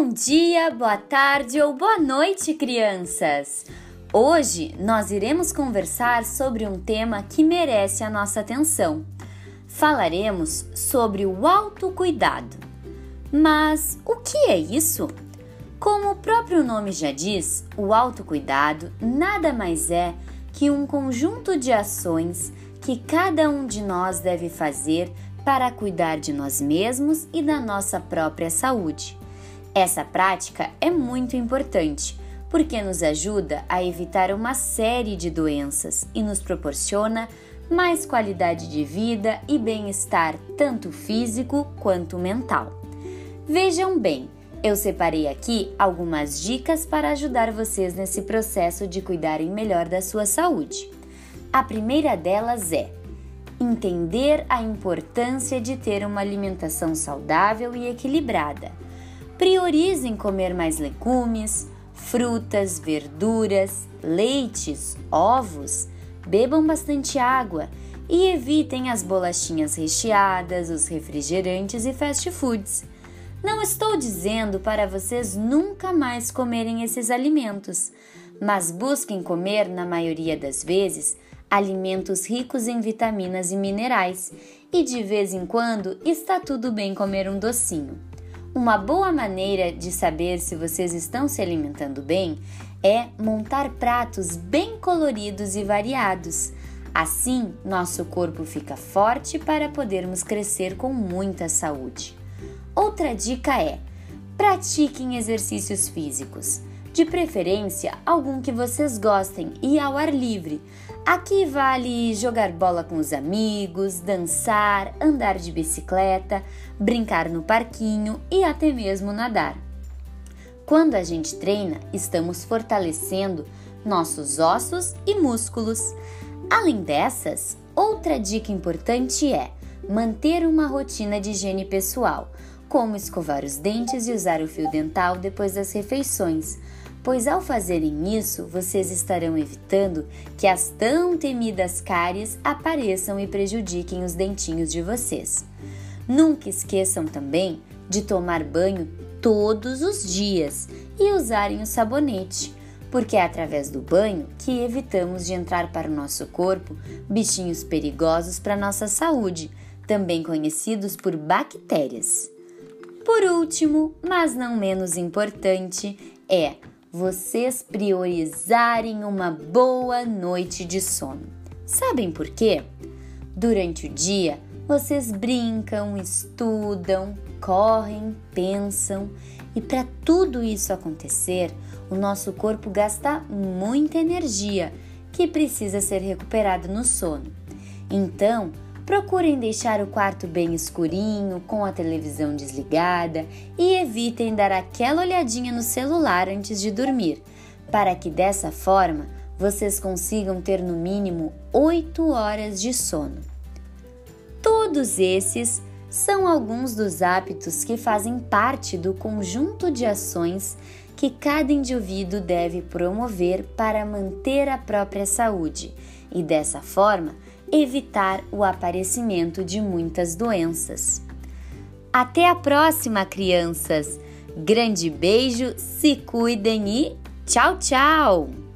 Bom dia, boa tarde ou boa noite, crianças! Hoje nós iremos conversar sobre um tema que merece a nossa atenção. Falaremos sobre o autocuidado. Mas o que é isso? Como o próprio nome já diz, o autocuidado nada mais é que um conjunto de ações que cada um de nós deve fazer para cuidar de nós mesmos e da nossa própria saúde. Essa prática é muito importante porque nos ajuda a evitar uma série de doenças e nos proporciona mais qualidade de vida e bem-estar, tanto físico quanto mental. Vejam bem, eu separei aqui algumas dicas para ajudar vocês nesse processo de cuidarem melhor da sua saúde. A primeira delas é entender a importância de ter uma alimentação saudável e equilibrada. Priorizem comer mais legumes, frutas, verduras, leites, ovos, bebam bastante água e evitem as bolachinhas recheadas, os refrigerantes e fast foods. Não estou dizendo para vocês nunca mais comerem esses alimentos, mas busquem comer, na maioria das vezes, alimentos ricos em vitaminas e minerais, e de vez em quando está tudo bem comer um docinho. Uma boa maneira de saber se vocês estão se alimentando bem é montar pratos bem coloridos e variados. Assim, nosso corpo fica forte para podermos crescer com muita saúde. Outra dica é: pratiquem exercícios físicos de preferência algum que vocês gostem e ao ar livre. Aqui vale jogar bola com os amigos, dançar, andar de bicicleta, brincar no parquinho e até mesmo nadar. Quando a gente treina, estamos fortalecendo nossos ossos e músculos. Além dessas, outra dica importante é manter uma rotina de higiene pessoal, como escovar os dentes e usar o fio dental depois das refeições pois ao fazerem isso, vocês estarão evitando que as tão temidas cáries apareçam e prejudiquem os dentinhos de vocês. Nunca esqueçam também de tomar banho todos os dias e usarem o sabonete, porque é através do banho que evitamos de entrar para o nosso corpo bichinhos perigosos para nossa saúde, também conhecidos por bactérias. Por último, mas não menos importante, é vocês priorizarem uma boa noite de sono. Sabem por quê? Durante o dia, vocês brincam, estudam, correm, pensam, e para tudo isso acontecer, o nosso corpo gasta muita energia que precisa ser recuperada no sono. Então, Procurem deixar o quarto bem escurinho, com a televisão desligada e evitem dar aquela olhadinha no celular antes de dormir, para que dessa forma vocês consigam ter no mínimo 8 horas de sono. Todos esses são alguns dos hábitos que fazem parte do conjunto de ações que cada indivíduo deve promover para manter a própria saúde e, dessa forma, evitar o aparecimento de muitas doenças. Até a próxima, crianças! Grande beijo, se cuidem e tchau, tchau!